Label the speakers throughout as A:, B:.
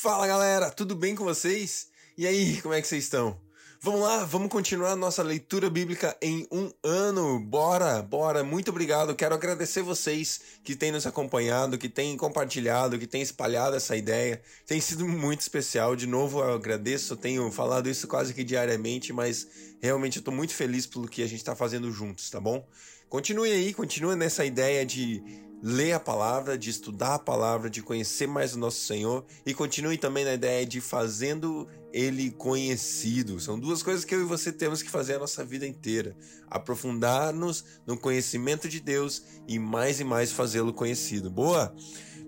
A: Fala galera, tudo bem com vocês? E aí, como é que vocês estão? Vamos lá, vamos continuar nossa leitura bíblica em um ano. Bora, bora. Muito obrigado. Quero agradecer vocês que têm nos acompanhado, que têm compartilhado, que têm espalhado essa ideia. Tem sido muito especial. De novo, eu agradeço. Tenho falado isso quase que diariamente, mas realmente eu estou muito feliz pelo que a gente está fazendo juntos, tá bom? Continue aí, continue nessa ideia de ler a palavra, de estudar a palavra, de conhecer mais o nosso Senhor e continue também na ideia de fazendo ele conhecido. São duas coisas que eu e você temos que fazer a nossa vida inteira: aprofundar-nos no conhecimento de Deus e mais e mais fazê-lo conhecido. Boa?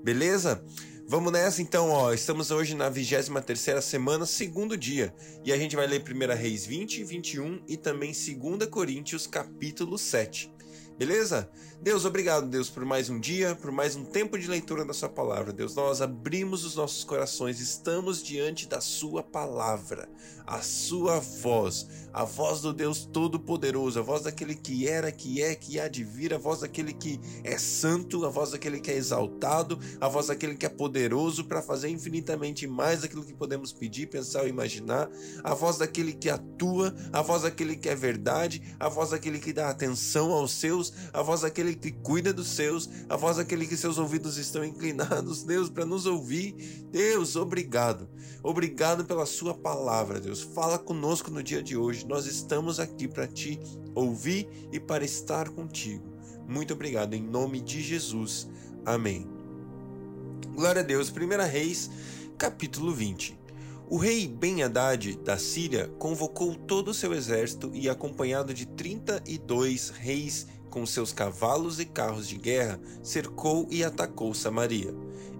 A: Beleza? Vamos nessa então, ó. Estamos hoje na 23 terceira semana, segundo dia. E a gente vai ler 1 Reis 20, 21 e também 2 Coríntios capítulo 7. Beleza? Deus, obrigado, Deus, por mais um dia, por mais um tempo de leitura da Sua palavra. Deus, nós abrimos os nossos corações, estamos diante da Sua palavra, a Sua voz, a voz do Deus Todo-Poderoso, a voz daquele que era, que é, que há de vir, a voz daquele que é santo, a voz daquele que é exaltado, a voz daquele que é poderoso para fazer infinitamente mais daquilo que podemos pedir, pensar ou imaginar, a voz daquele que atua, a voz daquele que é verdade, a voz daquele que dá atenção aos seus a voz daquele que cuida dos seus, a voz daquele que seus ouvidos estão inclinados, Deus, para nos ouvir. Deus, obrigado. Obrigado pela Sua palavra, Deus. Fala conosco no dia de hoje. Nós estamos aqui para te ouvir e para estar contigo. Muito obrigado, em nome de Jesus. Amém. Glória a Deus. 1 Reis, capítulo 20. O rei Ben-Hadad da Síria convocou todo o seu exército e, acompanhado de 32 reis com seus cavalos e carros de guerra, cercou e atacou Samaria.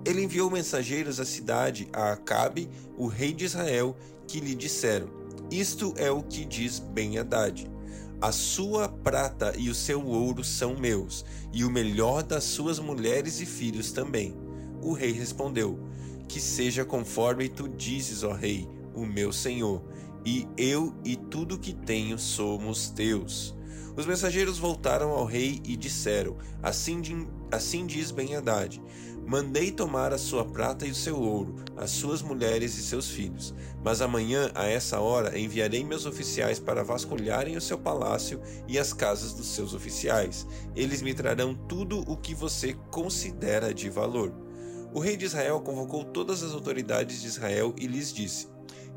A: Ele enviou mensageiros à cidade a Acabe, o rei de Israel, que lhe disseram: Isto é o que diz Ben-Hadad. A sua prata e o seu ouro são meus, e o melhor das suas mulheres e filhos também. O rei respondeu: Que seja conforme tu dizes, ó rei, o meu senhor, e eu e tudo que tenho somos teus. Os mensageiros voltaram ao rei e disseram: Assim, assim diz Ben-Hadad: Mandei tomar a sua prata e o seu ouro, as suas mulheres e seus filhos. Mas amanhã, a essa hora, enviarei meus oficiais para vasculharem o seu palácio e as casas dos seus oficiais. Eles me trarão tudo o que você considera de valor. O rei de Israel convocou todas as autoridades de Israel e lhes disse: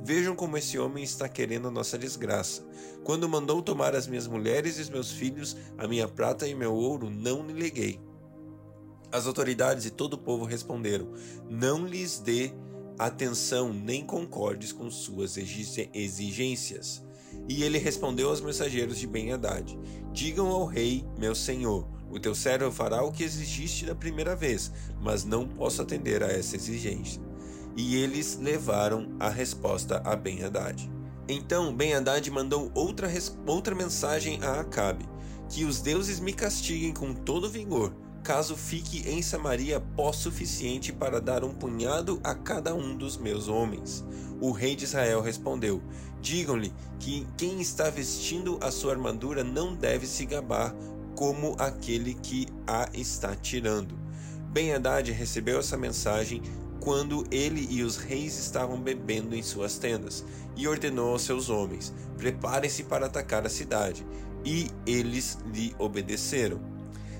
A: Vejam como esse homem está querendo a nossa desgraça. Quando mandou tomar as minhas mulheres e os meus filhos, a minha prata e meu ouro, não lhe leguei. As autoridades e todo o povo responderam: Não lhes dê atenção, nem concordes com suas exigências. E ele respondeu aos mensageiros de Ben-Hadad: Digam ao rei, meu senhor, o teu servo fará o que exigiste da primeira vez, mas não posso atender a essa exigência e eles levaram a resposta a Ben-Hadad. Então Ben-Hadad mandou outra, outra mensagem a Acabe: Que os deuses me castiguem com todo vigor, caso fique em Samaria pó suficiente para dar um punhado a cada um dos meus homens. O rei de Israel respondeu: Digam-lhe que quem está vestindo a sua armadura não deve se gabar como aquele que a está tirando. Ben-Hadad recebeu essa mensagem, quando ele e os reis estavam bebendo em suas tendas, e ordenou aos seus homens: Preparem-se para atacar a cidade. E eles lhe obedeceram.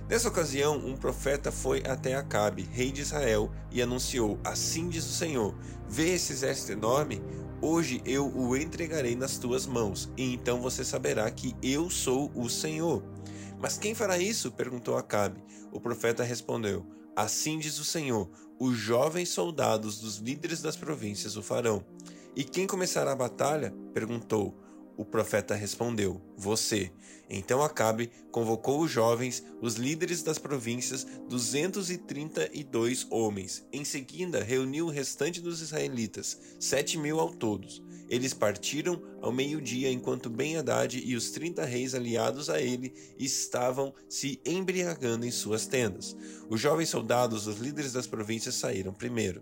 A: Nessa ocasião, um profeta foi até Acabe, rei de Israel, e anunciou: Assim diz o Senhor: Vê esse exército enorme? Hoje eu o entregarei nas tuas mãos, e então você saberá que eu sou o Senhor. Mas quem fará isso? perguntou Acabe. O profeta respondeu: Assim diz o Senhor: os jovens soldados dos líderes das províncias o farão. E quem começará a batalha? perguntou. O profeta respondeu: Você. Então Acabe convocou os jovens, os líderes das províncias, 232 homens. Em seguida, reuniu o restante dos israelitas, sete mil ao todos. Eles partiram ao meio-dia, enquanto Ben-Hadad e os trinta reis aliados a ele estavam se embriagando em suas tendas. Os jovens soldados, os líderes das províncias, saíram primeiro.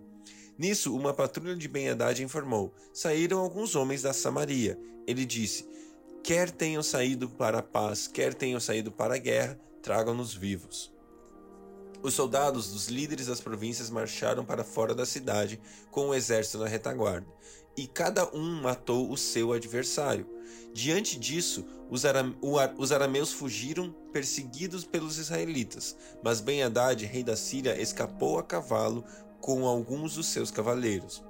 A: Nisso, uma patrulha de Ben-Hadad informou: Saíram alguns homens da Samaria. Ele disse: Quer tenham saído para a paz, quer tenham saído para a guerra, tragam-nos vivos. Os soldados dos líderes das províncias marcharam para fora da cidade com o exército na retaguarda, e cada um matou o seu adversário. Diante disso, os, aram os arameus fugiram, perseguidos pelos israelitas, mas Ben-Hadad, rei da Síria, escapou a cavalo com alguns dos seus cavaleiros.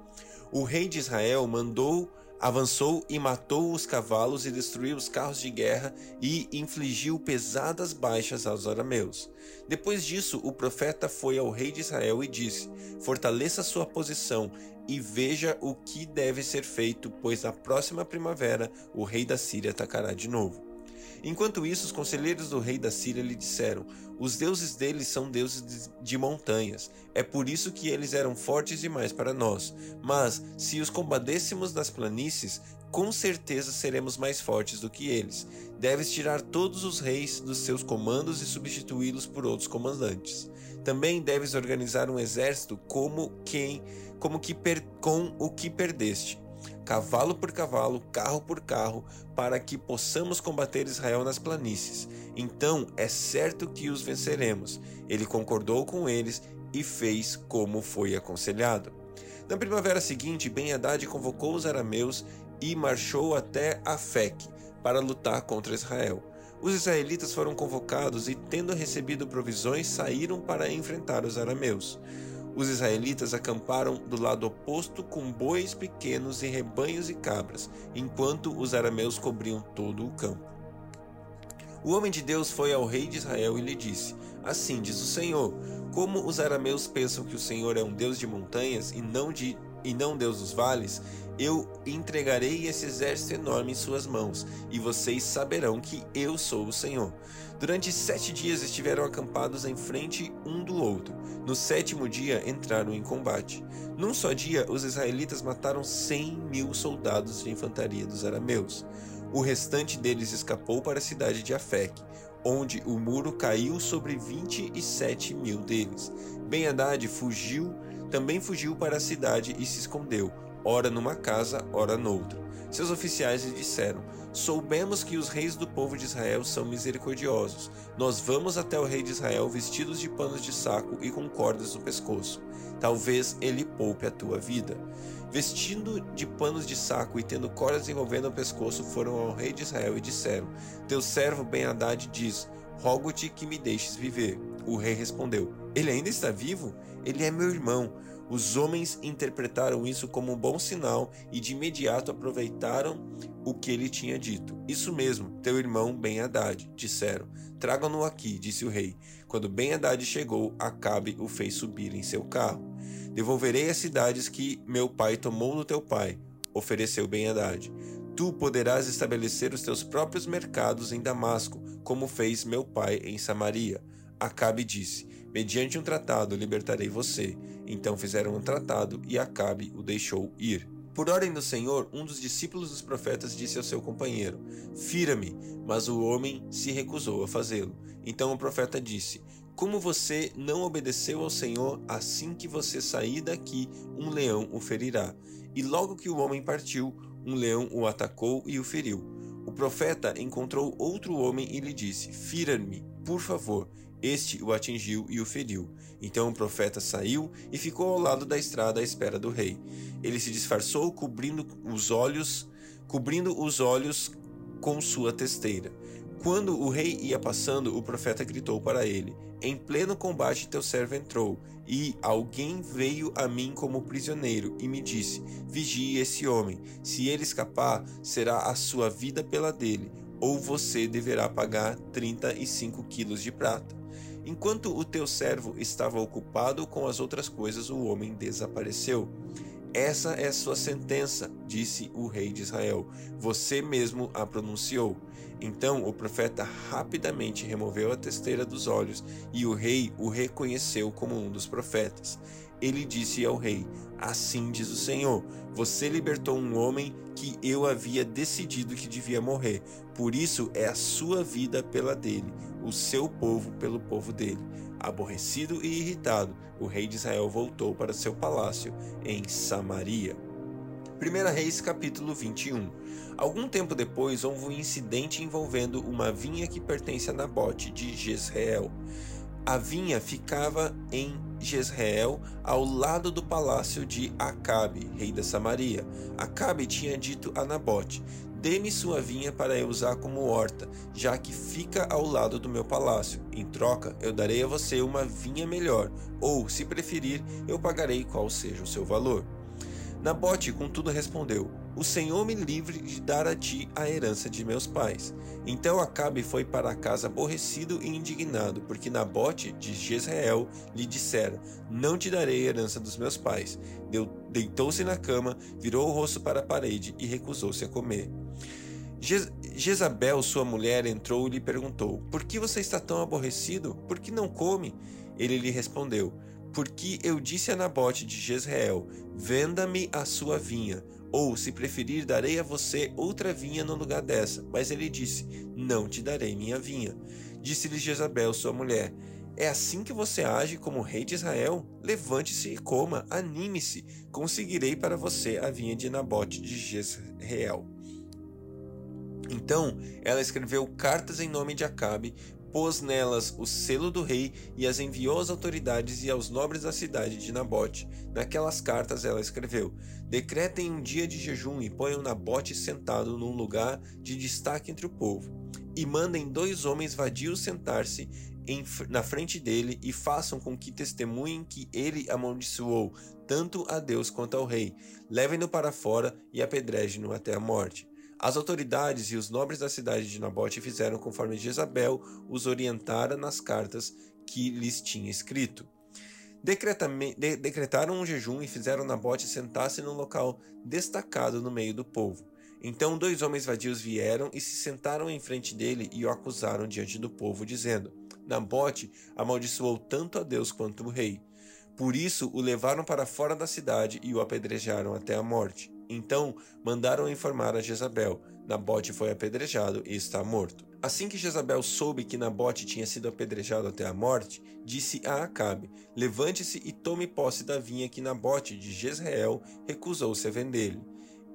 A: O rei de Israel mandou Avançou e matou os cavalos e destruiu os carros de guerra e infligiu pesadas baixas aos arameus. Depois disso, o profeta foi ao rei de Israel e disse: Fortaleça sua posição e veja o que deve ser feito, pois na próxima primavera o rei da Síria atacará de novo. Enquanto isso, os conselheiros do rei da Síria lhe disseram: Os deuses deles são deuses de montanhas. É por isso que eles eram fortes demais para nós. Mas, se os combatêssemos das planícies, com certeza seremos mais fortes do que eles. Deves tirar todos os reis dos seus comandos e substituí-los por outros comandantes. Também deves organizar um exército como quem, como que per, com o que perdeste cavalo por cavalo, carro por carro, para que possamos combater Israel nas planícies. Então é certo que os venceremos. Ele concordou com eles e fez como foi aconselhado. Na primavera seguinte, Ben-Hadad convocou os arameus e marchou até Afec para lutar contra Israel. Os israelitas foram convocados e, tendo recebido provisões, saíram para enfrentar os arameus. Os israelitas acamparam do lado oposto com bois pequenos e rebanhos e cabras, enquanto os arameus cobriam todo o campo. O homem de Deus foi ao rei de Israel e lhe disse: Assim diz o Senhor: Como os arameus pensam que o Senhor é um Deus de montanhas e não de e não Deus dos vales, eu entregarei esse exército enorme em suas mãos, e vocês saberão que eu sou o Senhor. Durante sete dias estiveram acampados em frente um do outro. No sétimo dia entraram em combate. Num só dia, os israelitas mataram cem mil soldados de infantaria dos arameus. O restante deles escapou para a cidade de Afec, onde o muro caiu sobre vinte e sete mil deles. Ben-Hadad fugiu, também fugiu para a cidade e se escondeu ora numa casa, ora noutra. Seus oficiais lhe disseram: Soubemos que os reis do povo de Israel são misericordiosos. Nós vamos até o rei de Israel vestidos de panos de saco e com cordas no pescoço. Talvez ele poupe a tua vida. Vestindo de panos de saco e tendo cordas envolvendo o pescoço, foram ao rei de Israel e disseram: Teu servo Ben-Hadad diz: Rogo-te que me deixes viver. O rei respondeu: Ele ainda está vivo? Ele é meu irmão. Os homens interpretaram isso como um bom sinal e de imediato aproveitaram o que ele tinha dito. Isso mesmo, teu irmão Ben-Hadad, disseram. Tragam-no aqui, disse o rei. Quando Ben-Hadad chegou, Acabe o fez subir em seu carro. Devolverei as cidades que meu pai tomou do teu pai, ofereceu Ben-Hadad. Tu poderás estabelecer os teus próprios mercados em Damasco, como fez meu pai em Samaria. Acabe disse: Mediante um tratado libertarei você. Então fizeram um tratado e Acabe o deixou ir. Por ordem do Senhor, um dos discípulos dos profetas disse ao seu companheiro: Fira-me. Mas o homem se recusou a fazê-lo. Então o profeta disse: Como você não obedeceu ao Senhor, assim que você sair daqui, um leão o ferirá. E logo que o homem partiu, um leão o atacou e o feriu. O profeta encontrou outro homem e lhe disse: Fira-me, por favor. Este o atingiu e o feriu. Então o profeta saiu e ficou ao lado da estrada à espera do rei. Ele se disfarçou, cobrindo os olhos, cobrindo os olhos com sua testeira. Quando o rei ia passando, o profeta gritou para ele: Em pleno combate teu servo entrou, e alguém veio a mim como prisioneiro e me disse: Vigie esse homem. Se ele escapar, será a sua vida pela dele, ou você deverá pagar 35 quilos de prata. Enquanto o teu servo estava ocupado com as outras coisas, o homem desapareceu. Essa é sua sentença, disse o rei de Israel. Você mesmo a pronunciou. Então o profeta rapidamente removeu a testeira dos olhos e o rei o reconheceu como um dos profetas. Ele disse ao rei: Assim diz o Senhor: Você libertou um homem que eu havia decidido que devia morrer. Por isso é a sua vida pela dele o seu povo pelo povo dele. Aborrecido e irritado, o rei de Israel voltou para seu palácio em Samaria. 1 Reis capítulo 21 Algum tempo depois houve um incidente envolvendo uma vinha que pertence a Nabote de Jezreel. A vinha ficava em Jezreel, ao lado do palácio de Acabe, rei da Samaria. Acabe tinha dito a Nabote: Dê-me sua vinha para eu usar como horta, já que fica ao lado do meu palácio. Em troca, eu darei a você uma vinha melhor, ou, se preferir, eu pagarei qual seja o seu valor. Nabote, contudo, respondeu: O Senhor me livre de dar a ti a herança de meus pais. Então Acabe foi para casa aborrecido e indignado, porque Nabote de Jezreel lhe dissera: Não te darei a herança dos meus pais. Deitou-se na cama, virou o rosto para a parede e recusou-se a comer. Jezabel, sua mulher, entrou e lhe perguntou: Por que você está tão aborrecido? Por que não come? Ele lhe respondeu: Porque eu disse a Nabote de Jezreel: Venda-me a sua vinha, ou, se preferir, darei a você outra vinha no lugar dessa. Mas ele disse: Não te darei minha vinha. Disse-lhe Jezabel, sua mulher: É assim que você age como rei de Israel? Levante-se e coma, anime-se. Conseguirei para você a vinha de Nabote de Jezreel. Então ela escreveu cartas em nome de Acabe, pôs nelas o selo do rei e as enviou às autoridades e aos nobres da cidade de Nabote. Naquelas cartas ela escreveu: Decretem um dia de jejum e ponham Nabote sentado num lugar de destaque entre o povo. E mandem dois homens vadios sentar-se na frente dele e façam com que testemunhem que ele amaldiçoou tanto a Deus quanto ao rei. Levem-no para fora e apedrejem-no até a morte. As autoridades e os nobres da cidade de Nabote fizeram conforme Jezabel os orientara nas cartas que lhes tinha escrito. Decretaram um jejum e fizeram Nabote sentar-se num local destacado no meio do povo. Então dois homens vadios vieram e se sentaram em frente dele e o acusaram diante do povo, dizendo: Nabote amaldiçoou tanto a Deus quanto o rei. Por isso o levaram para fora da cidade e o apedrejaram até a morte. Então mandaram informar a Jezabel: Nabote foi apedrejado e está morto. Assim que Jezabel soube que Nabote tinha sido apedrejado até a morte, disse a Acabe: Levante-se e tome posse da vinha que Nabote de Jezreel recusou-se a vender-lhe.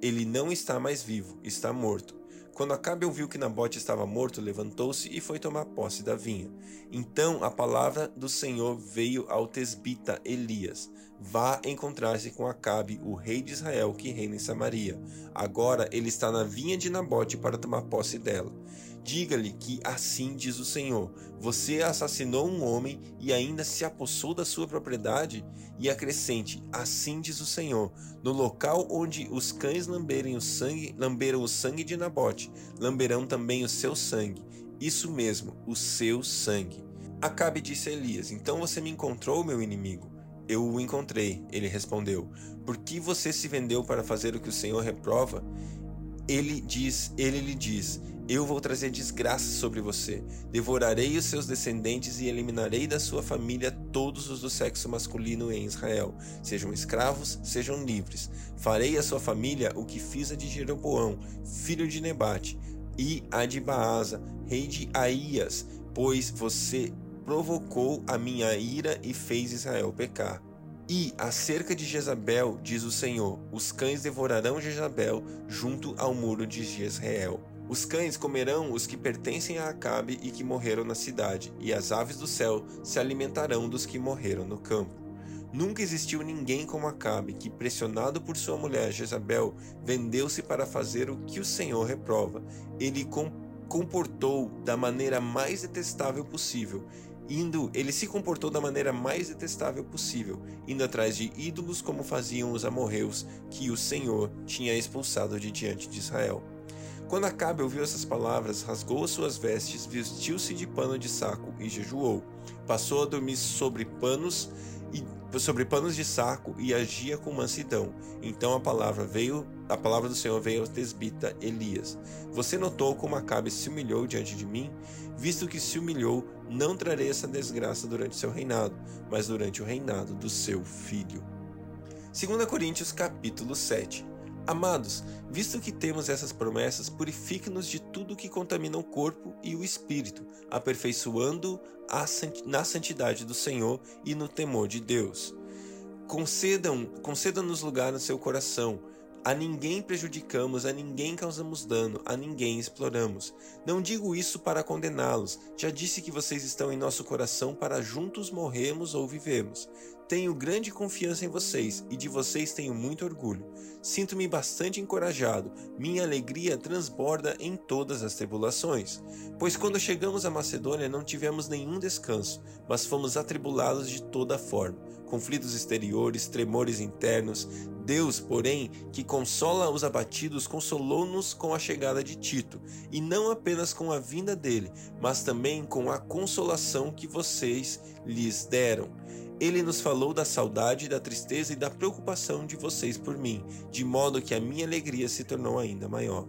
A: Ele não está mais vivo, está morto. Quando Acabe ouviu que Nabote estava morto, levantou-se e foi tomar posse da vinha. Então a palavra do Senhor veio ao tesbita Elias: Vá encontrar-se com Acabe, o rei de Israel que reina em Samaria. Agora ele está na vinha de Nabote para tomar posse dela. Diga-lhe que assim diz o Senhor: Você assassinou um homem e ainda se apossou da sua propriedade? E acrescente: Assim diz o Senhor: No local onde os cães lamberem o sangue, lamberam o sangue de Nabote, lamberão também o seu sangue. Isso mesmo, o seu sangue. Acabe disse a Elias: Então você me encontrou, meu inimigo? Eu o encontrei, ele respondeu. Por que você se vendeu para fazer o que o Senhor reprova? Ele diz, ele lhe diz: eu vou trazer desgraça sobre você. Devorarei os seus descendentes e eliminarei da sua família todos os do sexo masculino em Israel, sejam escravos, sejam livres. Farei à sua família o que fiz a de Jeroboão, filho de Nebate, e a de Baasa, rei de Aías, pois você provocou a minha ira e fez Israel pecar. E acerca de Jezabel, diz o Senhor: os cães devorarão Jezabel junto ao muro de Jezreel. Os cães comerão os que pertencem a Acabe e que morreram na cidade, e as aves do céu se alimentarão dos que morreram no campo. Nunca existiu ninguém como Acabe, que, pressionado por sua mulher Jezabel, vendeu-se para fazer o que o Senhor reprova. Ele com comportou da maneira mais detestável possível, indo, ele se comportou da maneira mais detestável possível, indo atrás de ídolos como faziam os amorreus que o Senhor tinha expulsado de diante de Israel. Quando Acabe ouviu essas palavras, rasgou as suas vestes, vestiu-se de pano de saco e jejuou. Passou a dormir sobre panos e sobre panos de saco e agia com mansidão. Então a palavra veio, a palavra do Senhor veio ao tesbita Elias. Você notou como Acabe se humilhou diante de mim? Visto que se humilhou, não trarei essa desgraça durante seu reinado, mas durante o reinado do seu filho. 2 Coríntios capítulo 7 Amados, visto que temos essas promessas, purifique-nos de tudo que contamina o corpo e o espírito, aperfeiçoando na santidade do Senhor e no temor de Deus. Concedam, conceda-nos lugar no seu coração, A ninguém prejudicamos, a ninguém causamos dano, a ninguém exploramos. Não digo isso para condená-los, já disse que vocês estão em nosso coração para juntos morrermos ou vivemos. Tenho grande confiança em vocês e de vocês tenho muito orgulho. Sinto-me bastante encorajado, minha alegria transborda em todas as tribulações. Pois quando chegamos à Macedônia não tivemos nenhum descanso, mas fomos atribulados de toda forma conflitos exteriores, tremores internos. Deus, porém, que consola os abatidos, consolou-nos com a chegada de Tito, e não apenas com a vinda dele, mas também com a consolação que vocês lhes deram. Ele nos falou da saudade, da tristeza e da preocupação de vocês por mim, de modo que a minha alegria se tornou ainda maior.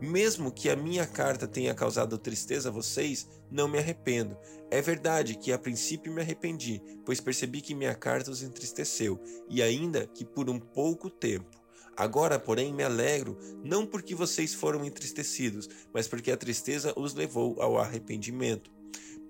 A: Mesmo que a minha carta tenha causado tristeza a vocês, não me arrependo. É verdade que a princípio me arrependi, pois percebi que minha carta os entristeceu, e ainda que por um pouco tempo. Agora, porém, me alegro, não porque vocês foram entristecidos, mas porque a tristeza os levou ao arrependimento.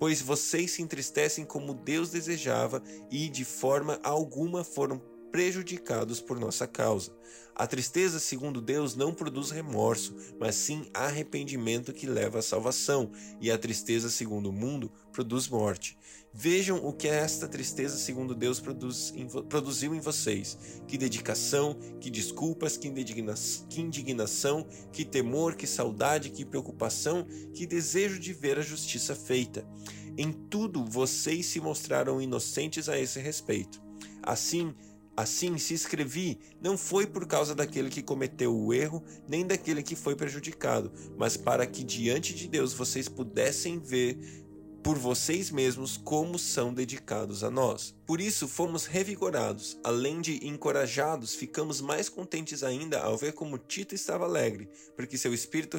A: Pois vocês se entristecem como Deus desejava e de forma alguma foram prejudicados por nossa causa. A tristeza, segundo Deus, não produz remorso, mas sim arrependimento que leva à salvação, e a tristeza, segundo o mundo, produz morte. Vejam o que esta tristeza, segundo Deus, produz em, produziu em vocês: que dedicação, que desculpas, que, indigna, que indignação, que temor, que saudade, que preocupação, que desejo de ver a justiça feita. Em tudo vocês se mostraram inocentes a esse respeito. Assim, Assim, se escrevi, não foi por causa daquele que cometeu o erro, nem daquele que foi prejudicado, mas para que diante de Deus vocês pudessem ver por vocês mesmos como são dedicados a nós. Por isso fomos revigorados, além de encorajados, ficamos mais contentes ainda ao ver como Tito estava alegre, porque seu espírito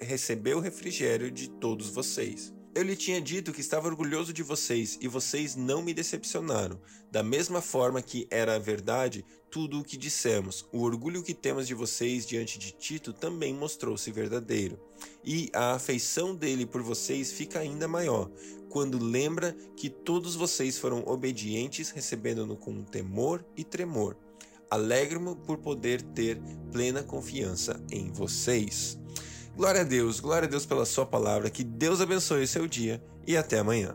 A: recebeu o refrigério de todos vocês. Eu lhe tinha dito que estava orgulhoso de vocês e vocês não me decepcionaram. Da mesma forma que era a verdade tudo o que dissemos, o orgulho que temos de vocês diante de Tito também mostrou-se verdadeiro. E a afeição dele por vocês fica ainda maior, quando lembra que todos vocês foram obedientes, recebendo-no com temor e tremor. Alegro-me por poder ter plena confiança em vocês. Glória a Deus, glória a Deus pela Sua palavra. Que Deus abençoe o seu dia e até amanhã.